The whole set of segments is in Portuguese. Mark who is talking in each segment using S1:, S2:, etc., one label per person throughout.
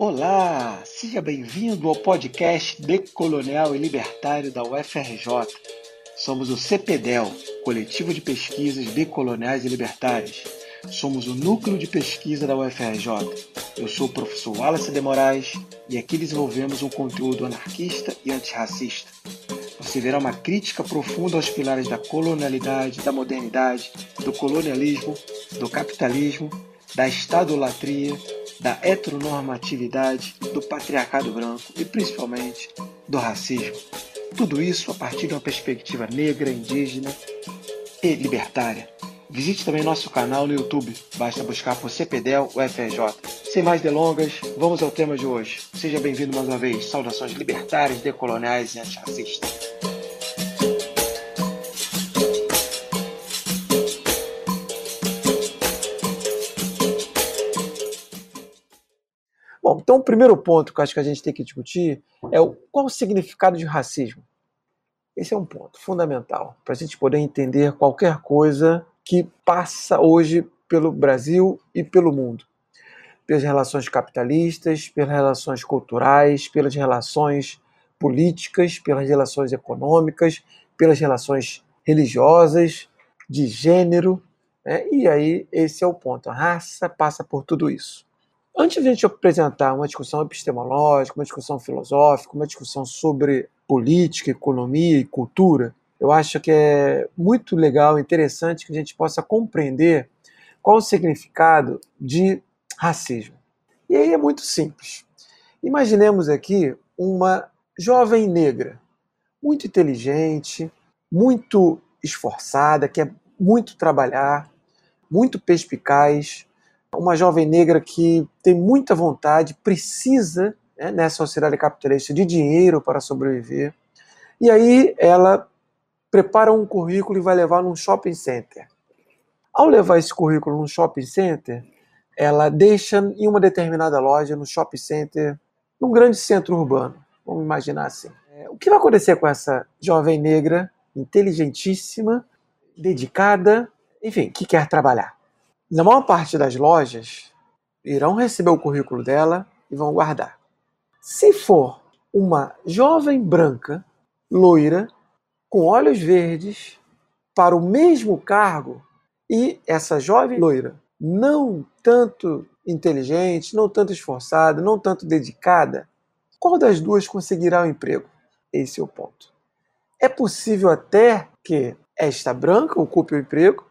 S1: Olá, seja bem-vindo ao podcast Decolonial e Libertário da UFRJ. Somos o CPDEL, Coletivo de Pesquisas Decoloniais e Libertárias. Somos o núcleo de pesquisa da UFRJ. Eu sou o professor Wallace de Moraes e aqui desenvolvemos um conteúdo anarquista e antirracista. Você verá uma crítica profunda aos pilares da colonialidade, da modernidade, do colonialismo, do capitalismo, da estadolatria da heteronormatividade, do patriarcado branco e principalmente do racismo. Tudo isso a partir de uma perspectiva negra, indígena e libertária. Visite também nosso canal no YouTube, basta buscar por CPDEL UFRJ. Sem mais delongas, vamos ao tema de hoje. Seja bem-vindo mais uma vez. Saudações libertárias, decoloniais e antirracistas. Então o primeiro ponto que eu acho que a gente tem que discutir é o, qual o significado de racismo. Esse é um ponto fundamental para a gente poder entender qualquer coisa que passa hoje pelo Brasil e pelo mundo. Pelas relações capitalistas, pelas relações culturais, pelas relações políticas, pelas relações econômicas, pelas relações religiosas, de gênero. Né? E aí, esse é o ponto. A raça passa por tudo isso. Antes de a gente apresentar uma discussão epistemológica, uma discussão filosófica, uma discussão sobre política, economia e cultura, eu acho que é muito legal, interessante que a gente possa compreender qual o significado de racismo. E aí é muito simples. Imaginemos aqui uma jovem negra, muito inteligente, muito esforçada, quer muito trabalhar, muito perspicaz, uma jovem negra que tem muita vontade, precisa, né, nessa sociedade capitalista, de dinheiro para sobreviver. E aí ela prepara um currículo e vai levar num shopping center. Ao levar esse currículo num shopping center, ela deixa em uma determinada loja, no shopping center, num grande centro urbano. Vamos imaginar assim. É, o que vai acontecer com essa jovem negra, inteligentíssima, dedicada, enfim, que quer trabalhar? Na maior parte das lojas, irão receber o currículo dela e vão guardar. Se for uma jovem branca, loira, com olhos verdes, para o mesmo cargo, e essa jovem loira, não tanto inteligente, não tanto esforçada, não tanto dedicada, qual das duas conseguirá o emprego? Esse é o ponto. É possível até que esta branca ocupe o emprego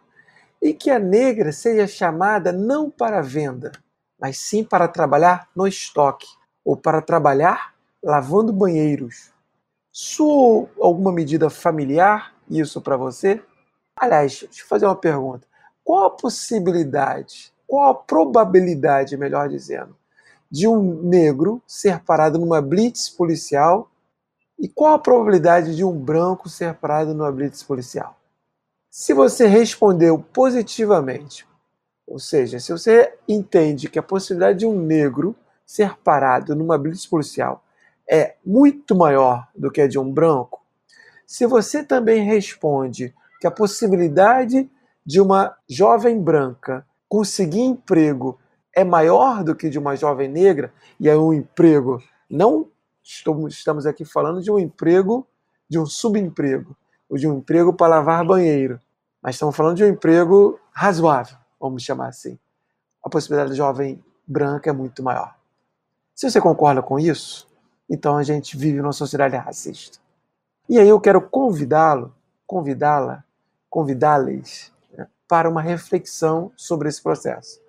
S1: e que a negra seja chamada não para venda, mas sim para trabalhar no estoque ou para trabalhar lavando banheiros. Soou alguma medida familiar isso para você? Aliás, deixa eu fazer uma pergunta. Qual a possibilidade, qual a probabilidade, melhor dizendo, de um negro ser parado numa blitz policial e qual a probabilidade de um branco ser parado numa blitz policial? Se você respondeu positivamente, ou seja, se você entende que a possibilidade de um negro ser parado numa blitz policial é muito maior do que a de um branco, se você também responde que a possibilidade de uma jovem branca conseguir emprego é maior do que de uma jovem negra, e é um emprego, não estamos aqui falando de um emprego, de um subemprego, ou de um emprego para lavar banheiro, mas estamos falando de um emprego razoável, vamos chamar assim. A possibilidade de jovem branca é muito maior. Se você concorda com isso, então a gente vive numa sociedade racista. E aí eu quero convidá-lo, convidá-la, convidá-las né, para uma reflexão sobre esse processo.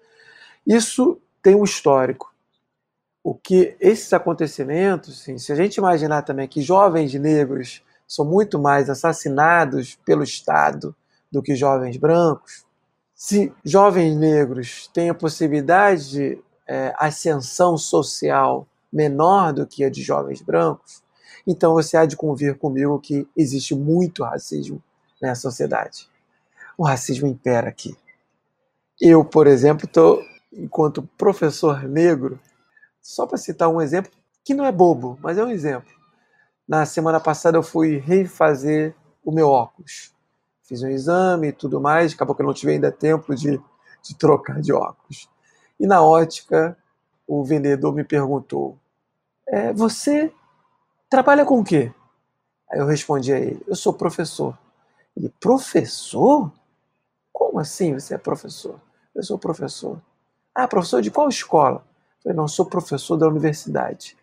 S1: Isso tem um histórico. O que esses acontecimentos, assim, se a gente imaginar também que jovens negros são muito mais assassinados pelo Estado do que jovens brancos, se jovens negros têm a possibilidade de é, ascensão social menor do que a de jovens brancos, então você há de convir comigo que existe muito racismo nessa sociedade. O racismo impera aqui. Eu, por exemplo, estou, enquanto professor negro, só para citar um exemplo que não é bobo, mas é um exemplo. Na semana passada eu fui refazer o meu óculos fiz um exame e tudo mais, acabou que eu não tive ainda tempo de, de trocar de óculos. E na ótica, o vendedor me perguntou: é, Você trabalha com o quê? Aí eu respondi a ele: Eu sou professor. Ele, professor? Como assim você é professor? Eu sou professor. Ah, professor de qual escola? Eu falei, não, sou professor da universidade.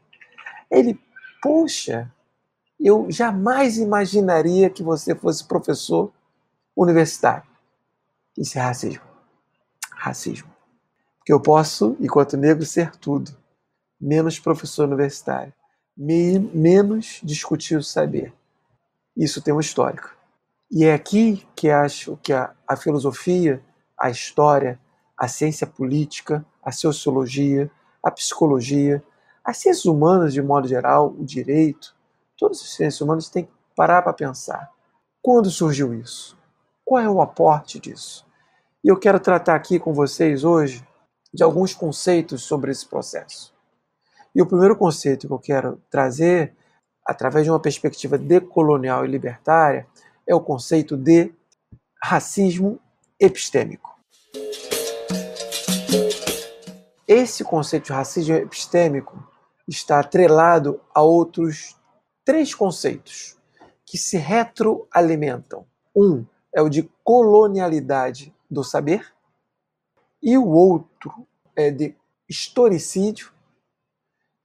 S1: Ele, poxa, eu jamais imaginaria que você fosse professor universitário. Isso é racismo. Racismo. Porque eu posso, enquanto negro, ser tudo, menos professor universitário, menos discutir o saber. Isso tem um histórico. E é aqui que acho que a, a filosofia, a história, a ciência política, a sociologia, a psicologia, as ciências humanas de modo geral, o direito, todas as ciências humanas têm que parar para pensar. Quando surgiu isso? Qual é o aporte disso? E eu quero tratar aqui com vocês hoje de alguns conceitos sobre esse processo. E o primeiro conceito que eu quero trazer, através de uma perspectiva decolonial e libertária, é o conceito de racismo epistêmico. Esse conceito de racismo epistêmico está atrelado a outros três conceitos que se retroalimentam. Um é o de colonialidade do saber, e o outro é de historicídio,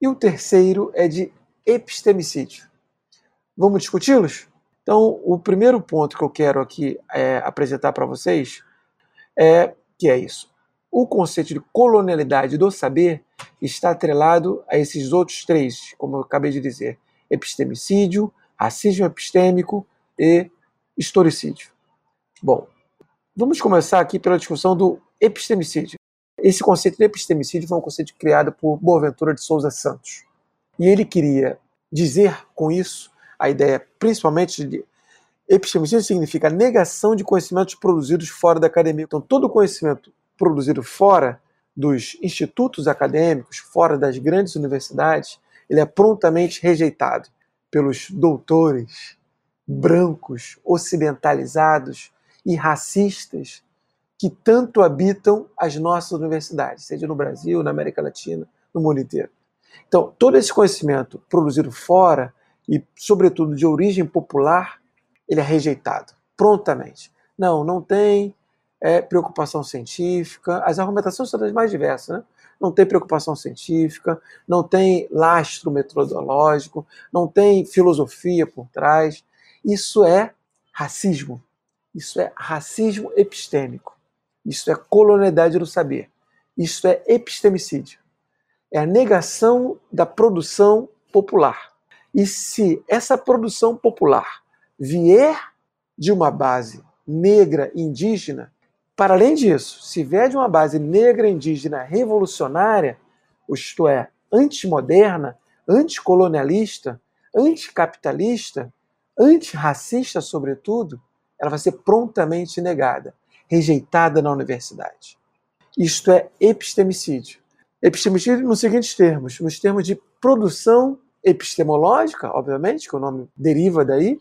S1: e o terceiro é de epistemicídio. Vamos discuti-los? Então, o primeiro ponto que eu quero aqui é, apresentar para vocês é que é isso. O conceito de colonialidade do saber está atrelado a esses outros três, como eu acabei de dizer: epistemicídio, racismo epistêmico e historicídio. Bom, vamos começar aqui pela discussão do epistemicídio. Esse conceito de epistemicídio foi um conceito criado por Boaventura de Souza Santos. E ele queria dizer com isso a ideia principalmente de epistemicídio significa negação de conhecimentos produzidos fora da academia. Então, todo conhecimento produzido fora dos institutos acadêmicos, fora das grandes universidades, ele é prontamente rejeitado pelos doutores brancos, ocidentalizados e racistas que tanto habitam as nossas universidades, seja no Brasil, na América Latina, no mundo inteiro. Então, todo esse conhecimento produzido fora e, sobretudo, de origem popular, ele é rejeitado prontamente. Não, não tem é, preocupação científica, as argumentações são das mais diversas, né? Não tem preocupação científica, não tem lastro metodológico, não tem filosofia por trás. Isso é racismo. Isso é racismo epistêmico. Isso é colonialidade do saber. Isso é epistemicídio. É a negação da produção popular. E se essa produção popular vier de uma base negra indígena, para além disso, se vier de uma base negra indígena revolucionária, isto é, antimoderna, anticolonialista, anticapitalista, antirracista, sobretudo, ela vai ser prontamente negada, rejeitada na universidade. Isto é epistemicídio. Epistemicídio nos seguintes termos: nos termos de produção epistemológica, obviamente, que o nome deriva daí,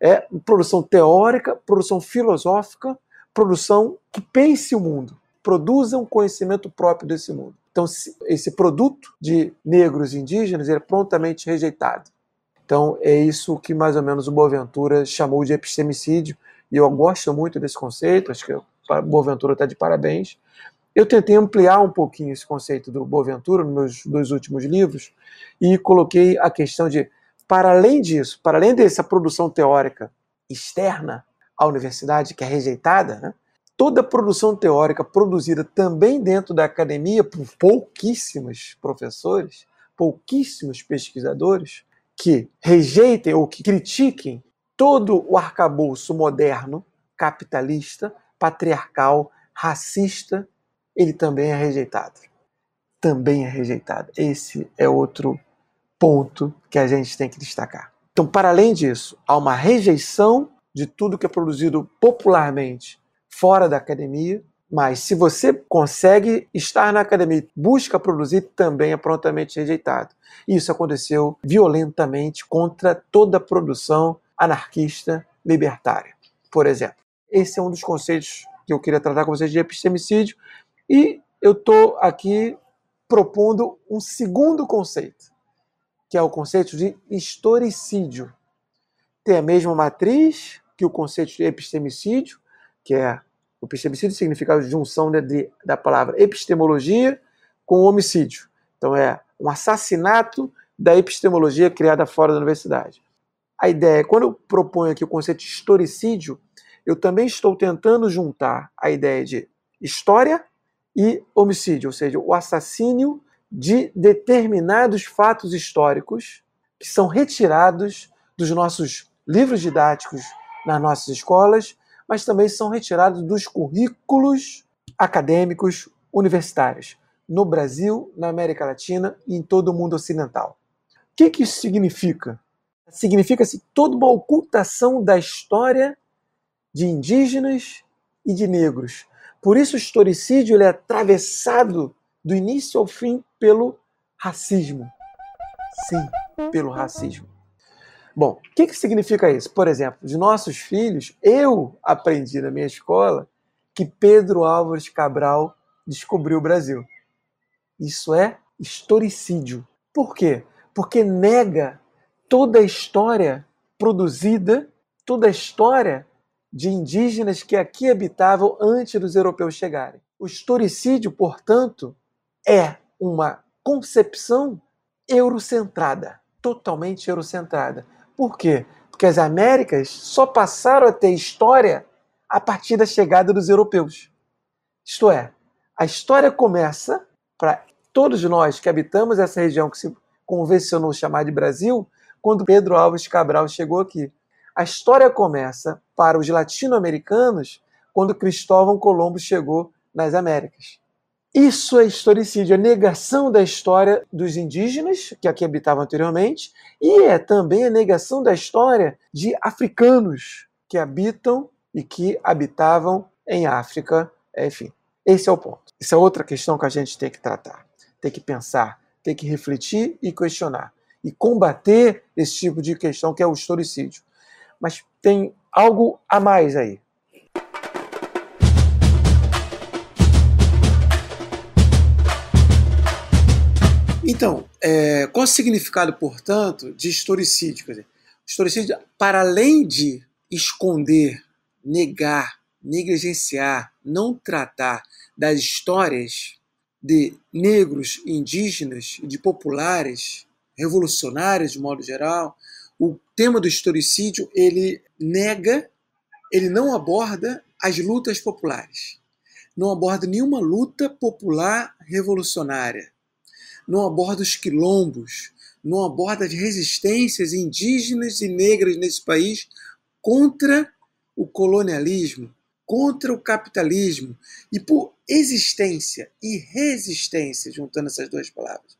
S1: é produção teórica, produção filosófica, produção que pense o mundo, produza um conhecimento próprio desse mundo. Então, esse produto de negros e indígenas é prontamente rejeitado. Então, é isso que mais ou menos o Boaventura chamou de epistemicídio, e eu gosto muito desse conceito, acho que o Boaventura está de parabéns. Eu tentei ampliar um pouquinho esse conceito do Boaventura nos meus dois últimos livros e coloquei a questão de, para além disso, para além dessa produção teórica externa à universidade, que é rejeitada, né, toda produção teórica produzida também dentro da academia por pouquíssimos professores, pouquíssimos pesquisadores, que rejeitem ou que critiquem todo o arcabouço moderno, capitalista, patriarcal, racista ele também é rejeitado. Também é rejeitado. Esse é outro ponto que a gente tem que destacar. Então, para além disso, há uma rejeição de tudo que é produzido popularmente fora da academia, mas se você consegue estar na academia, busca produzir, também é prontamente rejeitado. Isso aconteceu violentamente contra toda a produção anarquista libertária, por exemplo. Esse é um dos conceitos que eu queria tratar com vocês de epistemicídio, e eu estou aqui propondo um segundo conceito, que é o conceito de historicídio. Tem a mesma matriz que o conceito de epistemicídio, que é o epistemicídio significa a junção de, de, da palavra epistemologia com homicídio. Então é um assassinato da epistemologia criada fora da universidade. A ideia, quando eu proponho aqui o conceito de historicídio, eu também estou tentando juntar a ideia de história e homicídio, ou seja, o assassínio de determinados fatos históricos que são retirados dos nossos livros didáticos nas nossas escolas, mas também são retirados dos currículos acadêmicos universitários no Brasil, na América Latina e em todo o mundo ocidental. O que, que isso significa? Significa-se toda uma ocultação da história de indígenas e de negros. Por isso o historicídio é atravessado do início ao fim pelo racismo. Sim, pelo racismo. Bom, o que, que significa isso? Por exemplo, de nossos filhos, eu aprendi na minha escola que Pedro Álvares Cabral descobriu o Brasil. Isso é historicídio. Por quê? Porque nega toda a história produzida, toda a história de indígenas que aqui habitavam antes dos europeus chegarem. O historicídio, portanto, é uma concepção eurocentrada, totalmente eurocentrada. Por quê? Porque as Américas só passaram a ter história a partir da chegada dos europeus. Isto é, a história começa para todos nós que habitamos essa região que se convencionou chamar de Brasil, quando Pedro Alves Cabral chegou aqui. A história começa para os latino-americanos quando Cristóvão Colombo chegou nas Américas. Isso é historicídio, a negação da história dos indígenas que aqui habitavam anteriormente, e é também a negação da história de africanos que habitam e que habitavam em África. Enfim, esse é o ponto. Isso é outra questão que a gente tem que tratar, tem que pensar, tem que refletir e questionar e combater esse tipo de questão que é o historicídio. Mas tem algo a mais aí. Então, é, qual o significado, portanto, de historicídio? Quer dizer, historicídio, para além de esconder, negar, negligenciar, não tratar das histórias de negros, indígenas, de populares, revolucionários de modo geral, o tema do historicídio ele nega, ele não aborda as lutas populares, não aborda nenhuma luta popular revolucionária, não aborda os quilombos, não aborda as resistências indígenas e negras nesse país contra o colonialismo, contra o capitalismo e por existência e resistência, juntando essas duas palavras.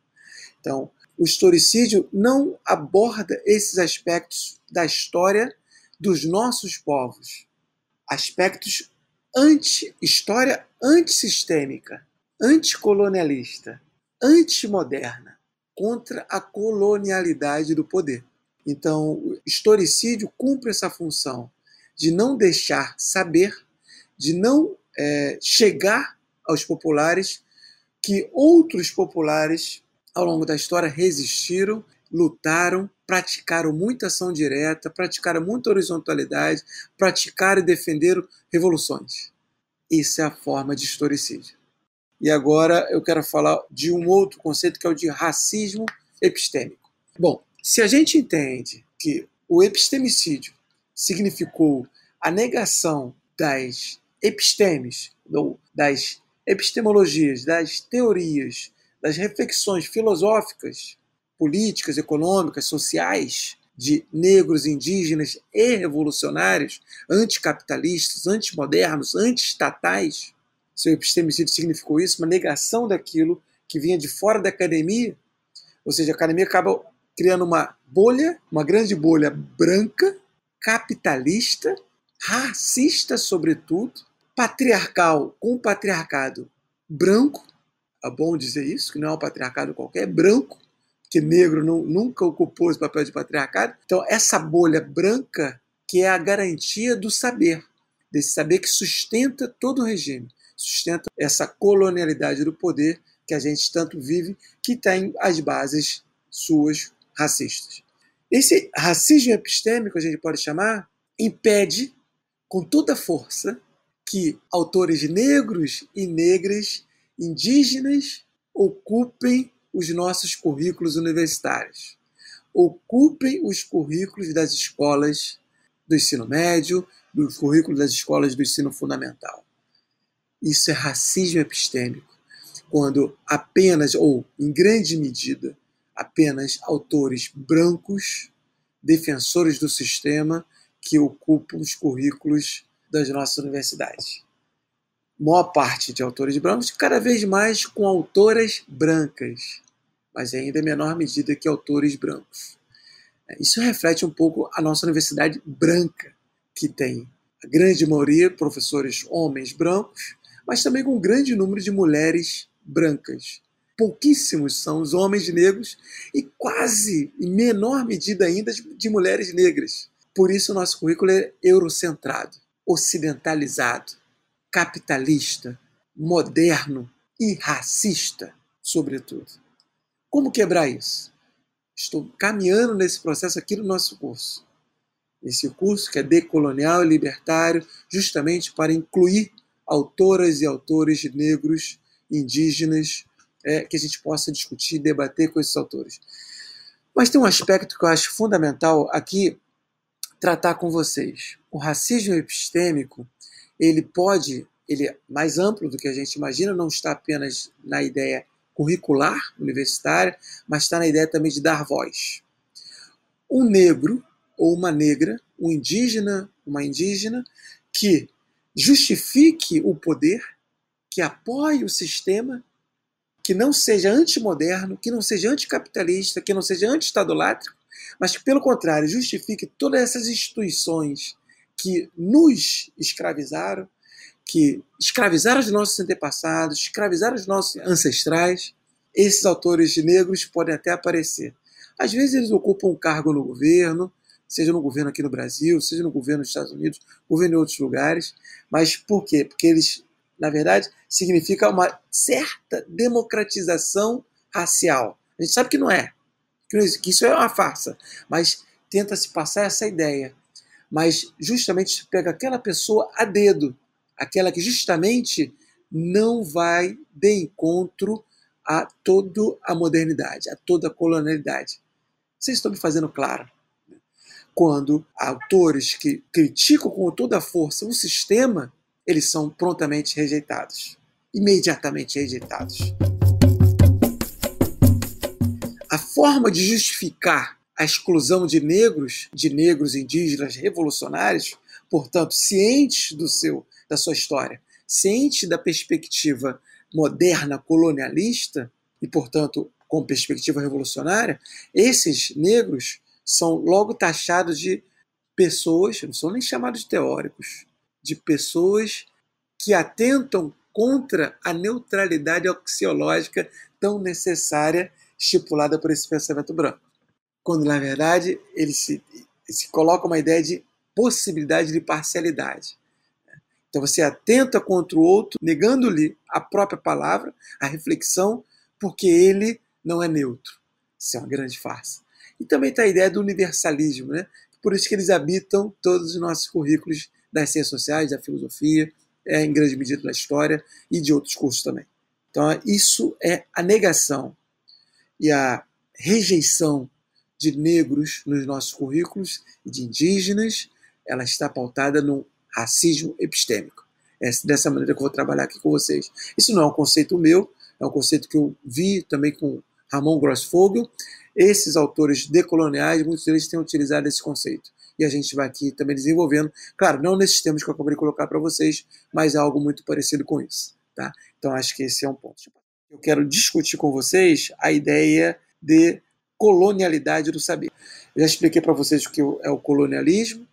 S1: Então, o historicídio não aborda esses aspectos da história dos nossos povos. Aspectos anti história antissistêmica, anticolonialista, antimoderna, contra a colonialidade do poder. Então, o historicídio cumpre essa função de não deixar saber, de não é, chegar aos populares que outros populares ao longo da história resistiram, lutaram, praticaram muita ação direta, praticaram muita horizontalidade, praticaram e defenderam revoluções. Isso é a forma de historicídio. E agora eu quero falar de um outro conceito que é o de racismo epistêmico. Bom, se a gente entende que o epistemicídio significou a negação das epistemes, das epistemologias, das teorias das reflexões filosóficas, políticas, econômicas, sociais de negros, indígenas e revolucionários, anticapitalistas, antimodernos, antiestatais. Seu epistemicídio significou isso, uma negação daquilo que vinha de fora da academia. Ou seja, a academia acaba criando uma bolha, uma grande bolha branca, capitalista, racista, sobretudo, patriarcal com patriarcado branco, é bom dizer isso, que não é um patriarcado qualquer, é branco, que negro não, nunca ocupou esse papel de patriarcado. Então, essa bolha branca que é a garantia do saber, desse saber que sustenta todo o regime, sustenta essa colonialidade do poder que a gente tanto vive, que tem as bases suas racistas. Esse racismo epistêmico, a gente pode chamar, impede com toda força que autores negros e negras, indígenas, ocupem os nossos currículos universitários, ocupem os currículos das escolas do ensino médio, dos currículos das escolas do ensino fundamental. Isso é racismo epistêmico, quando apenas, ou em grande medida, apenas autores brancos, defensores do sistema, que ocupam os currículos das nossas universidades. Maior parte de autores brancos, cada vez mais com autoras brancas, mas ainda em menor medida que autores brancos. Isso reflete um pouco a nossa universidade branca, que tem a grande maioria professores homens brancos, mas também com um grande número de mulheres brancas. Pouquíssimos são os homens negros e quase, em menor medida ainda, de mulheres negras. Por isso, o nosso currículo é eurocentrado, ocidentalizado, capitalista, moderno e racista, sobretudo. Como quebrar isso? Estou caminhando nesse processo aqui no nosso curso. Esse curso que é decolonial e libertário, justamente para incluir autoras e autores negros, indígenas, é, que a gente possa discutir e debater com esses autores. Mas tem um aspecto que eu acho fundamental aqui tratar com vocês. O racismo epistêmico, ele pode, ele é mais amplo do que a gente imagina, não está apenas na ideia curricular universitária, mas está na ideia também de dar voz. Um negro ou uma negra, um indígena, uma indígena, que justifique o poder, que apoie o sistema, que não seja antimoderno, que não seja anticapitalista, que não seja anti-estadolátrico, mas que, pelo contrário, justifique todas essas instituições que nos escravizaram, que escravizaram os nossos antepassados, escravizaram os nossos ancestrais, esses autores negros podem até aparecer. Às vezes eles ocupam um cargo no governo, seja no governo aqui no Brasil, seja no governo dos Estados Unidos, governo em outros lugares. Mas por quê? Porque eles, na verdade, significa uma certa democratização racial. A gente sabe que não é, que isso é uma farsa, mas tenta se passar essa ideia. Mas justamente pega aquela pessoa a dedo, aquela que justamente não vai de encontro a toda a modernidade, a toda a colonialidade. Vocês estão me fazendo claro? Quando autores que criticam com toda a força o sistema, eles são prontamente rejeitados, imediatamente rejeitados. A forma de justificar a exclusão de negros, de negros indígenas revolucionários, portanto, cientes do seu da sua história, cientes da perspectiva moderna colonialista e, portanto, com perspectiva revolucionária, esses negros são logo taxados de pessoas, não são nem chamados de teóricos, de pessoas que atentam contra a neutralidade axiológica tão necessária estipulada por esse pensamento branco. Quando, na verdade, ele se, se coloca uma ideia de possibilidade de parcialidade. Então você atenta contra o outro, negando-lhe a própria palavra, a reflexão, porque ele não é neutro. Isso é uma grande farsa. E também está a ideia do universalismo, né? por isso que eles habitam todos os nossos currículos das ciências sociais, da filosofia, é, em grande medida da história e de outros cursos também. Então, isso é a negação e a rejeição de negros nos nossos currículos e de indígenas, ela está pautada no racismo epistêmico. É dessa maneira que eu vou trabalhar aqui com vocês. Isso não é um conceito meu, é um conceito que eu vi também com Ramon Grossfogel, esses autores decoloniais, muitos deles têm utilizado esse conceito. E a gente vai aqui também desenvolvendo, claro, não nesses termos que eu acabei de colocar para vocês, mas algo muito parecido com isso. Tá? Então acho que esse é um ponto. Eu quero discutir com vocês a ideia de colonialidade do saber. Eu já expliquei para vocês o que é o colonialismo.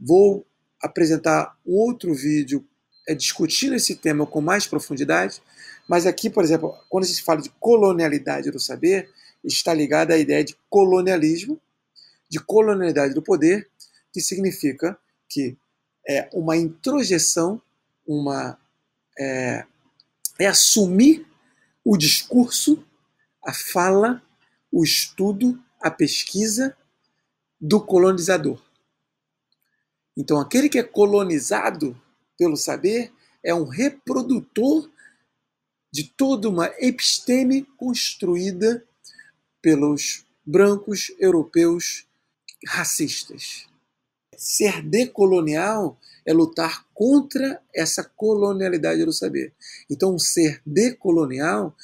S1: Vou apresentar outro vídeo é, discutindo esse tema com mais profundidade. Mas aqui, por exemplo, quando a gente fala de colonialidade do saber, está ligada à ideia de colonialismo, de colonialidade do poder, que significa que é uma introjeção, uma é, é assumir o discurso, a fala, o estudo, a pesquisa do colonizador. Então, aquele que é colonizado pelo saber é um reprodutor de toda uma episteme construída pelos brancos europeus racistas. Ser decolonial é lutar contra essa colonialidade do saber. Então, um ser decolonial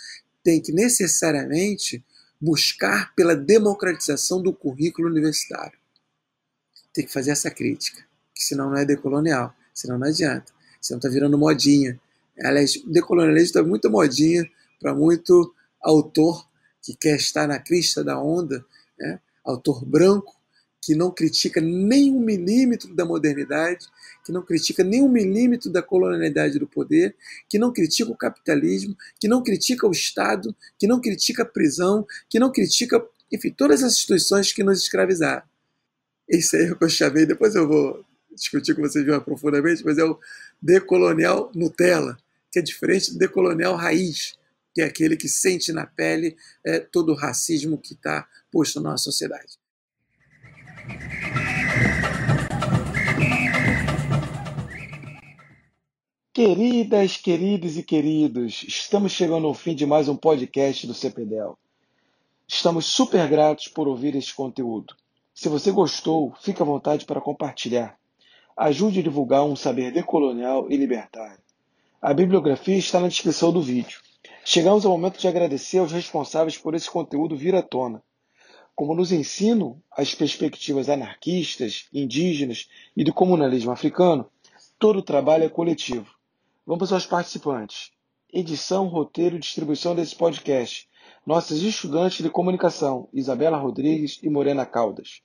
S1: tem que necessariamente buscar pela democratização do currículo universitário. Tem que fazer essa crítica, que senão não é decolonial, senão não adianta, senão está virando modinha. Aliás, decolonialismo está muito modinha para muito autor que quer estar na crista da onda, né? autor branco, que não critica nem um milímetro da modernidade, que não critica nem um milímetro da colonialidade do poder, que não critica o capitalismo, que não critica o Estado, que não critica a prisão, que não critica, enfim, todas as instituições que nos escravizaram. Isso aí é o que eu chamei, depois eu vou discutir com vocês mais profundamente, mas é o decolonial Nutella, que é diferente do decolonial raiz, que é aquele que sente na pele é, todo o racismo que está posto na nossa sociedade. Queridas, queridos e queridos, estamos chegando ao fim de mais um podcast do CPDEL. Estamos super gratos por ouvir este conteúdo. Se você gostou, fique à vontade para compartilhar. Ajude a divulgar um saber decolonial e libertário. A bibliografia está na descrição do vídeo. Chegamos ao momento de agradecer aos responsáveis por esse conteúdo vir à tona. Como nos ensinam as perspectivas anarquistas, indígenas e do comunalismo africano, todo o trabalho é coletivo. Vamos aos participantes. Edição, roteiro e distribuição desse podcast. Nossas estudantes de comunicação, Isabela Rodrigues e Morena Caldas.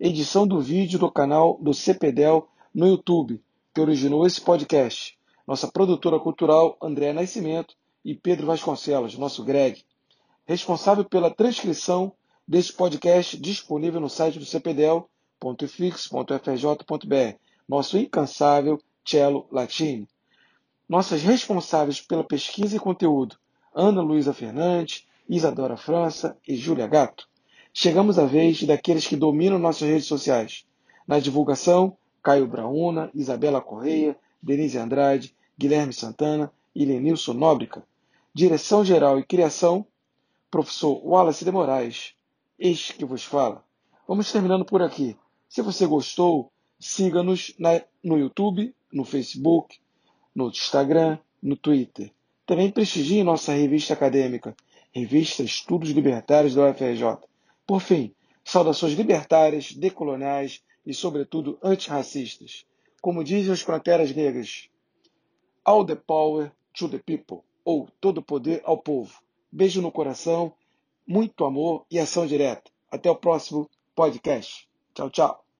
S1: Edição do vídeo do canal do CPDEL no YouTube, que originou esse podcast. Nossa produtora cultural, André Nascimento e Pedro Vasconcelos, nosso Greg. Responsável pela transcrição desse podcast disponível no site do cpdel.fix.frj.br, nosso incansável Cello Latini. Nossas responsáveis pela pesquisa e conteúdo, Ana Luísa Fernandes, Isadora França e Júlia Gato. Chegamos à vez daqueles que dominam nossas redes sociais. Na divulgação, Caio Brauna, Isabela Correia, Denise Andrade, Guilherme Santana e Lenilson Nóbrica. Direção-geral e criação, professor Wallace de Moraes. Este que vos fala. Vamos terminando por aqui. Se você gostou, siga-nos no YouTube, no Facebook, no Instagram, no Twitter. Também prestigie nossa revista acadêmica, Revista Estudos Libertários da UFRJ. Por fim, saudações libertárias, decoloniais e, sobretudo, antirracistas. Como dizem os panteras negras, All the power to the people, ou todo poder ao povo. Beijo no coração, muito amor e ação direta. Até o próximo podcast. Tchau, tchau.